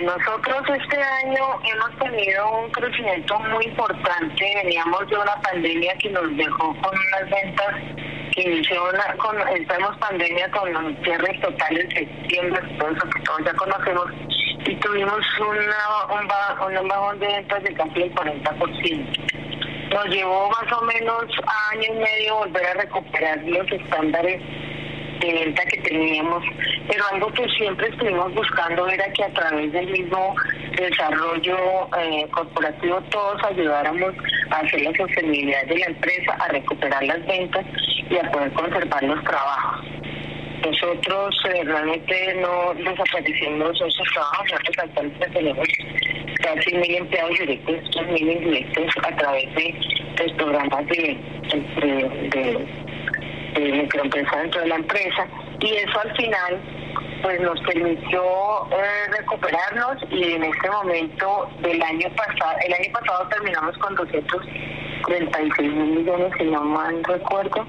nosotros este año hemos tenido un crecimiento muy importante. Veníamos de una pandemia que nos dejó con unas ventas que inició una, con, estamos pandemia con los cierres totales de septiembre, todo eso que todos ya conocemos, y tuvimos una, un, un bajón de ventas de casi el 40%. Nos llevó más o menos año y medio volver a recuperar los estándares de que teníamos, pero algo que siempre estuvimos buscando era que a través del mismo desarrollo eh, corporativo todos ayudáramos a hacer la sostenibilidad de la empresa, a recuperar las ventas y a poder conservar los trabajos. Nosotros eh, realmente no desaparecimos esos trabajos, nosotros actualmente tenemos casi mil empleados directos, mil indirectos a través de los programas de, de de microempresa dentro de la empresa y eso al final pues nos permitió eh, recuperarnos y en este momento del año pasado, el año pasado terminamos con 236 mil millones si no mal recuerdo.